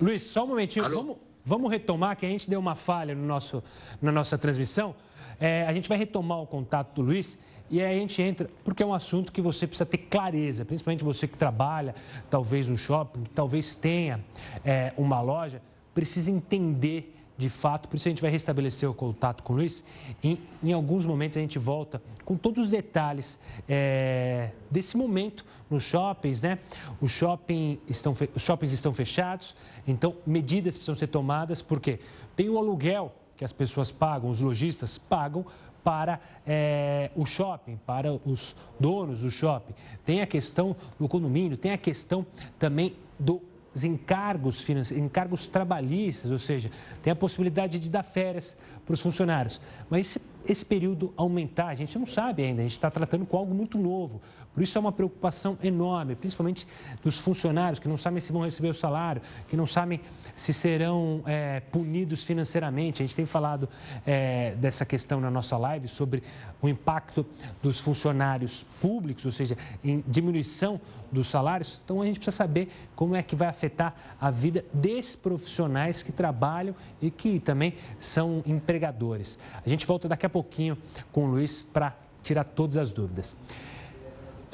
Luiz, só um momentinho. Vamos, vamos retomar, que a gente deu uma falha no nosso, na nossa transmissão. É, a gente vai retomar o contato do Luiz. E aí a gente entra, porque é um assunto que você precisa ter clareza, principalmente você que trabalha, talvez no shopping, talvez tenha é, uma loja, precisa entender de fato, por isso a gente vai restabelecer o contato com o Luiz. Em, em alguns momentos a gente volta com todos os detalhes é, desse momento nos shoppings, né? Os, shopping estão, os shoppings estão fechados, então medidas precisam ser tomadas, porque tem o aluguel que as pessoas pagam, os lojistas pagam para é, o shopping, para os donos do shopping. Tem a questão do condomínio, tem a questão também do encargos financeiros, encargos trabalhistas, ou seja, tem a possibilidade de dar férias para os funcionários. Mas esse, esse período aumentar, a gente não sabe ainda, a gente está tratando com algo muito novo. Por isso é uma preocupação enorme, principalmente dos funcionários que não sabem se vão receber o salário, que não sabem se serão é, punidos financeiramente. A gente tem falado é, dessa questão na nossa live sobre o impacto dos funcionários públicos, ou seja, em diminuição dos salários. Então a gente precisa saber como é que vai afetar a vida desses profissionais que trabalham e que também são empregadores. A gente volta daqui a pouquinho com o Luiz para tirar todas as dúvidas.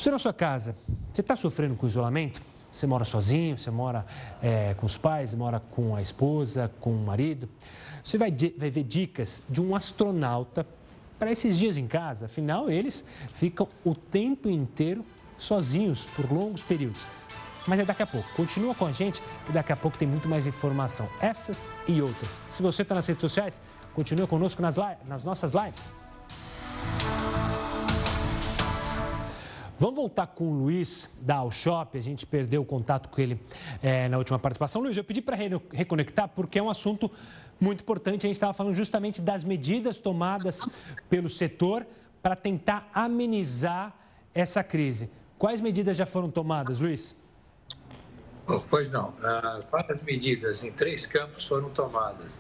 Você na sua casa, você está sofrendo com isolamento? Você mora sozinho, você mora é, com os pais, mora com a esposa, com o marido. Você vai, vai ver dicas de um astronauta para esses dias em casa. Afinal, eles ficam o tempo inteiro sozinhos por longos períodos. Mas é daqui a pouco. Continua com a gente que daqui a pouco tem muito mais informação. Essas e outras. Se você está nas redes sociais, continue conosco nas, nas nossas lives. Vamos voltar com o Luiz da Alshop. A gente perdeu o contato com ele é, na última participação. Luiz, eu pedi para reconectar porque é um assunto muito importante. A gente estava falando justamente das medidas tomadas pelo setor para tentar amenizar essa crise. Quais medidas já foram tomadas, Luiz?
Oh, pois não. Ah, várias medidas em três campos foram tomadas.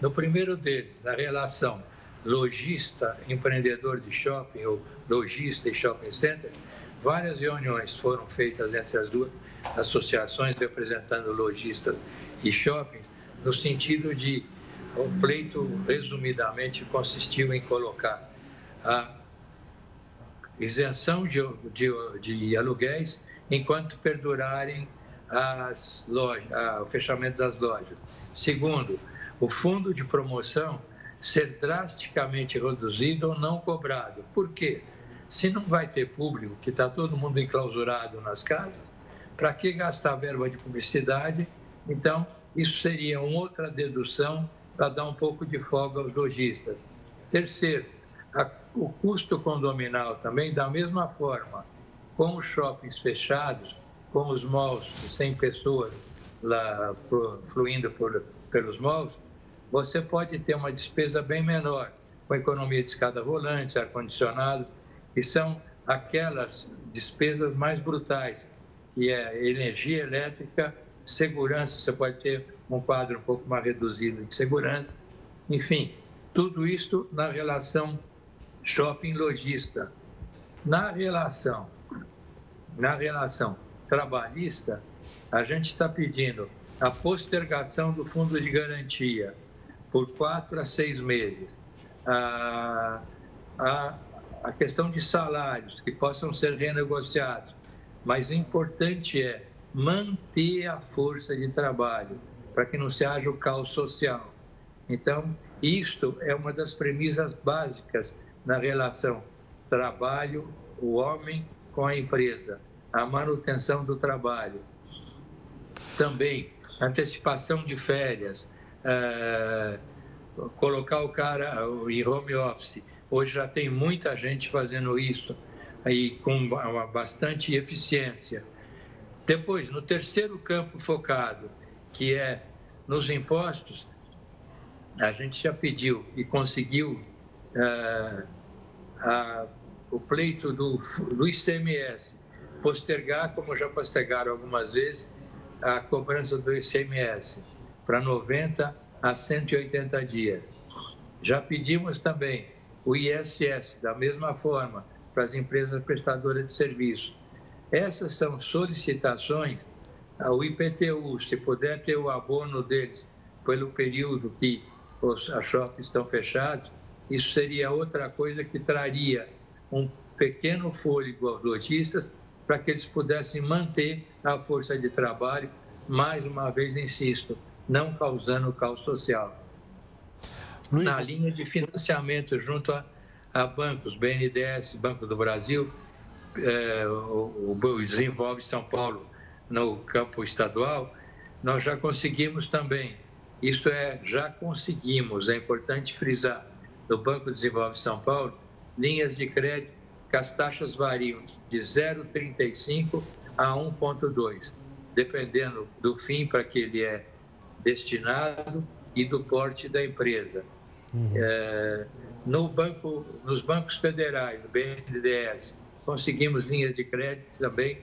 No primeiro deles, na relação lojista, empreendedor de shopping ou lojista e shopping center, Várias reuniões foram feitas entre as duas associações representando lojistas e shoppings, no sentido de o pleito, resumidamente, consistiu em colocar a isenção de, de, de aluguéis enquanto perdurarem as lojas, a, o fechamento das lojas. Segundo, o fundo de promoção ser drasticamente reduzido ou não cobrado. Por quê? Se não vai ter público, que está todo mundo enclausurado nas casas, para que gastar verba de publicidade? Então, isso seria uma outra dedução para dar um pouco de folga aos lojistas. Terceiro, a, o custo condominal também, da mesma forma, com os shoppings fechados, com os malls sem pessoas lá fluindo por, pelos malls, você pode ter uma despesa bem menor, com economia de escada volante, ar-condicionado, que são aquelas despesas mais brutais, que é energia elétrica, segurança, você pode ter um quadro um pouco mais reduzido de segurança, enfim, tudo isso na relação shopping-lojista. Na relação, na relação trabalhista, a gente está pedindo a postergação do fundo de garantia por quatro a seis meses, a, a a questão de salários que possam ser renegociados, mas o importante é manter a força de trabalho para que não se haja o caos social. Então, isto é uma das premissas básicas na relação trabalho, o homem com a empresa, a manutenção do trabalho. Também antecipação de férias, uh, colocar o cara em home office, Hoje já tem muita gente fazendo isso aí com bastante eficiência. Depois, no terceiro campo focado, que é nos impostos, a gente já pediu e conseguiu uh, uh, o pleito do, do ICMS postergar, como já postergaram algumas vezes, a cobrança do ICMS para 90 a 180 dias. Já pedimos também o ISS, da mesma forma, para as empresas prestadoras de serviço. Essas são solicitações ao IPTU, se puder ter o abono deles pelo período que os shoppings estão fechados, isso seria outra coisa que traria um pequeno fôlego aos lojistas para que eles pudessem manter a força de trabalho, mais uma vez insisto, não causando caos social. Luiz... Na linha de financiamento junto a, a bancos, BNDES, Banco do Brasil, é, o, o Desenvolve São Paulo no campo estadual, nós já conseguimos também, isso é, já conseguimos, é importante frisar, no Banco Desenvolve São Paulo, linhas de crédito que as taxas variam de 0,35 a 1,2, dependendo do fim para que ele é destinado e do porte da empresa. Uhum. É, no banco, nos bancos federais, o BNDES, conseguimos linhas de crédito também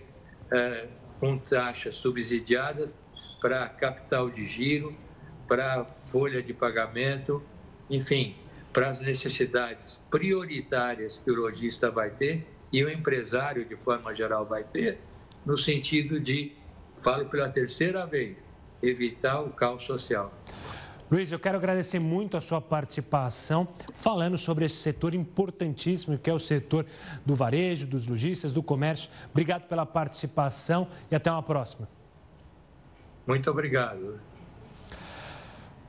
é, com taxas subsidiadas para capital de giro, para folha de pagamento, enfim, para as necessidades prioritárias que o lojista vai ter e o empresário, de forma geral, vai ter, no sentido de, falo pela terceira vez, evitar o caos social.
Luiz, eu quero agradecer muito a sua participação falando sobre esse setor importantíssimo que é o setor do varejo, dos lojistas, do comércio. Obrigado pela participação e até uma próxima.
Muito obrigado.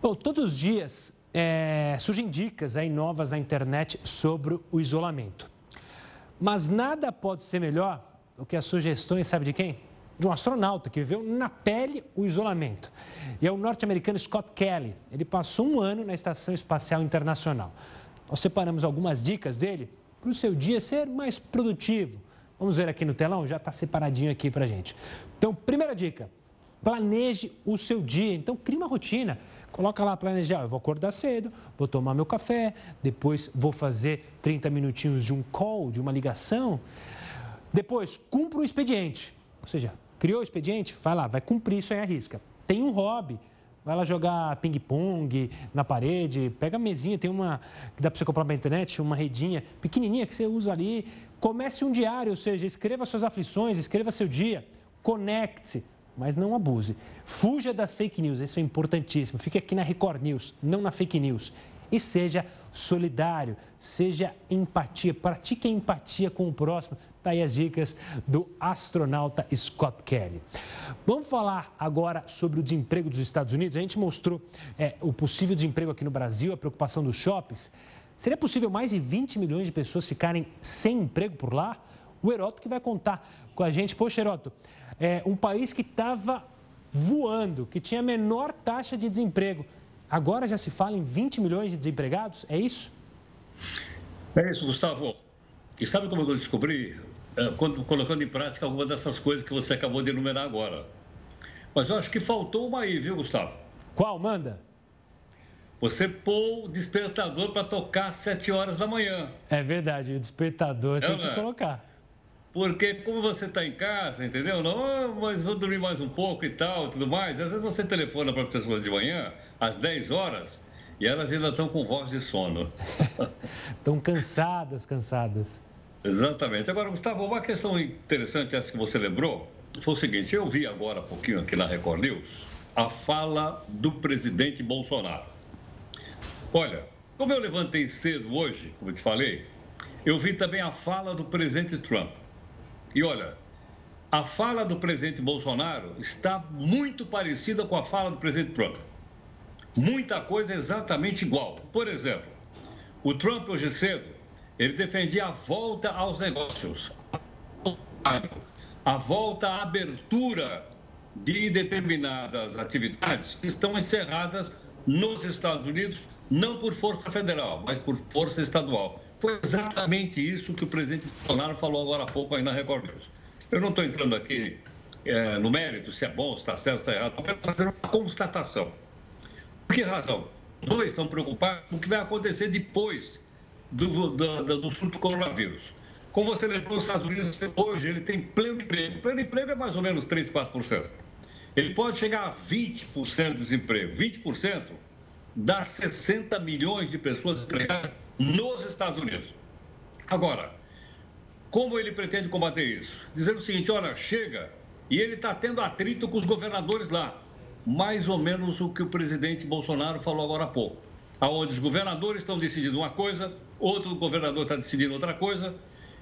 Bom, todos os dias é, surgem dicas aí novas na internet sobre o isolamento. Mas nada pode ser melhor do que as sugestões, sabe de quem? De um astronauta que viveu na pele o isolamento. E é o norte-americano Scott Kelly. Ele passou um ano na Estação Espacial Internacional. Nós separamos algumas dicas dele para o seu dia ser mais produtivo. Vamos ver aqui no telão, já está separadinho aqui para gente. Então, primeira dica, planeje o seu dia. Então, crie uma rotina. Coloca lá, planejar, eu vou acordar cedo, vou tomar meu café, depois vou fazer 30 minutinhos de um call, de uma ligação. Depois, cumpra o expediente. Ou seja, Criou o expediente? Vai lá, vai cumprir isso aí a risca. Tem um hobby, vai lá jogar ping-pong na parede, pega a mesinha, tem uma que dá para você comprar na internet, uma redinha pequenininha que você usa ali. Comece um diário, ou seja, escreva suas aflições, escreva seu dia, conecte-se, mas não abuse. Fuja das fake news, isso é importantíssimo. Fique aqui na Record News, não na fake news e seja solidário, seja empatia, pratique a empatia com o próximo. Está aí as dicas do astronauta Scott Kelly. Vamos falar agora sobre o desemprego dos Estados Unidos. A gente mostrou é, o possível desemprego aqui no Brasil, a preocupação dos shoppings. Seria possível mais de 20 milhões de pessoas ficarem sem emprego por lá? O Heroto que vai contar com a gente. Poxa, Heroto, é um país que estava voando, que tinha a menor taxa de desemprego Agora já se fala em 20 milhões de desempregados, é isso?
É isso, Gustavo. E sabe como eu descobri? É, quando, colocando em prática algumas dessas coisas que você acabou de enumerar agora. Mas eu acho que faltou uma aí, viu, Gustavo?
Qual? Manda.
Você pôr o despertador para tocar às 7 horas da manhã.
É verdade, o despertador é, tem que é? colocar.
Porque como você está em casa, entendeu? Não, ah, mas vou dormir mais um pouco e tal, tudo mais. Às vezes você telefona para as pessoas de manhã, às 10 horas, e elas ainda estão com voz de sono. <laughs>
Estão cansadas, cansadas.
Exatamente. Agora, Gustavo, uma questão interessante essa que você lembrou foi o seguinte: eu vi agora há pouquinho aqui na Record News a fala do presidente Bolsonaro. Olha, como eu levantei cedo hoje, como eu te falei, eu vi também a fala do presidente Trump. E olha, a fala do presidente Bolsonaro está muito parecida com a fala do presidente Trump. Muita coisa exatamente igual. Por exemplo, o Trump hoje cedo, ele defendia a volta aos negócios, a volta à abertura de determinadas atividades que estão encerradas nos Estados Unidos, não por força federal, mas por força estadual. Foi exatamente isso que o presidente Bolsonaro falou agora há pouco aí na Record News. Eu não estou entrando aqui é, no mérito se é bom, se está certo, se está errado, estou fazendo uma constatação. Por que razão? Dois estão preocupados com o que vai acontecer depois do, do, do, do surto do coronavírus. Como você lembrou, os Estados Unidos hoje ele tem pleno emprego. Pleno emprego é mais ou menos 3, 4%. Ele pode chegar a 20% de desemprego. 20% dá 60 milhões de pessoas desempregadas nos Estados Unidos. Agora, como ele pretende combater isso? Dizendo o seguinte: olha, chega, e ele está tendo atrito com os governadores lá. Mais ou menos o que o presidente Bolsonaro falou agora há pouco. Onde os governadores estão decidindo uma coisa, outro governador está decidindo outra coisa,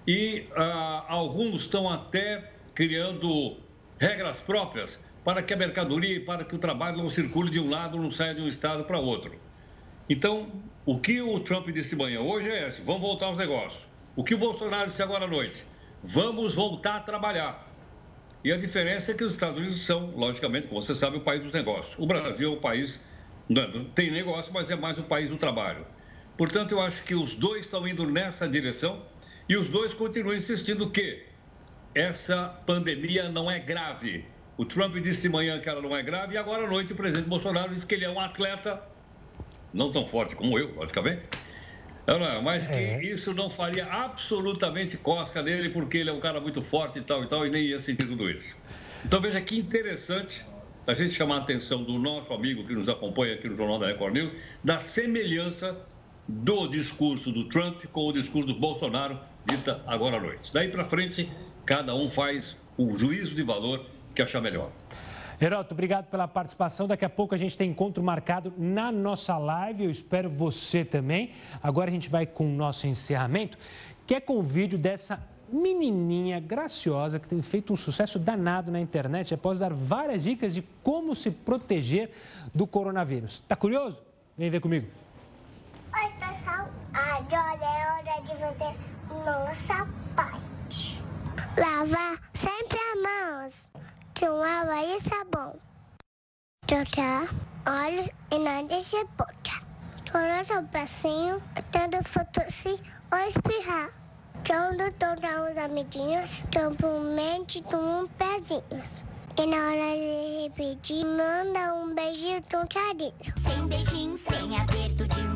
e ah, alguns estão até criando regras próprias para que a mercadoria e para que o trabalho não circule de um lado, não saia de um estado para outro. Então, o que o Trump disse amanhã hoje é esse: vamos voltar aos negócios. O que o Bolsonaro disse agora à noite? Vamos voltar a trabalhar. E a diferença é que os Estados Unidos são, logicamente, como você sabe, o país dos negócios. O Brasil é o país, não, tem negócio, mas é mais o país do trabalho. Portanto, eu acho que os dois estão indo nessa direção e os dois continuam insistindo que essa pandemia não é grave. O Trump disse de manhã que ela não é grave e agora à noite o presidente Bolsonaro disse que ele é um atleta, não tão forte como eu, logicamente, não, mas que é. isso não faria absolutamente cosca nele, porque ele é um cara muito forte e tal e tal, e nem ia sentir tudo isso. Então veja que interessante a gente chamar a atenção do nosso amigo que nos acompanha aqui no Jornal da Record News, da semelhança do discurso do Trump com o discurso do Bolsonaro, dita agora à noite. Daí para frente, cada um faz o juízo de valor que achar melhor.
Heroto, obrigado pela participação. Daqui a pouco a gente tem encontro marcado na nossa live. Eu espero você também. Agora a gente vai com o nosso encerramento, que é com o vídeo dessa menininha graciosa que tem feito um sucesso danado na internet após dar várias dicas de como se proteger do coronavírus. Tá curioso? Vem ver comigo.
Oi, pessoal. Agora é hora de fazer nossa parte. Lavar sempre as mãos com água e sabão. Trocar olhos e nariz de boca. Torar o bracinho, tendo fotosse ou espirrar. Quando tocar os amiguinhos, simplesmente com um pezinhos. E na hora de repetir, manda um beijinho com carinho.
Sem beijinho, sem aperto de.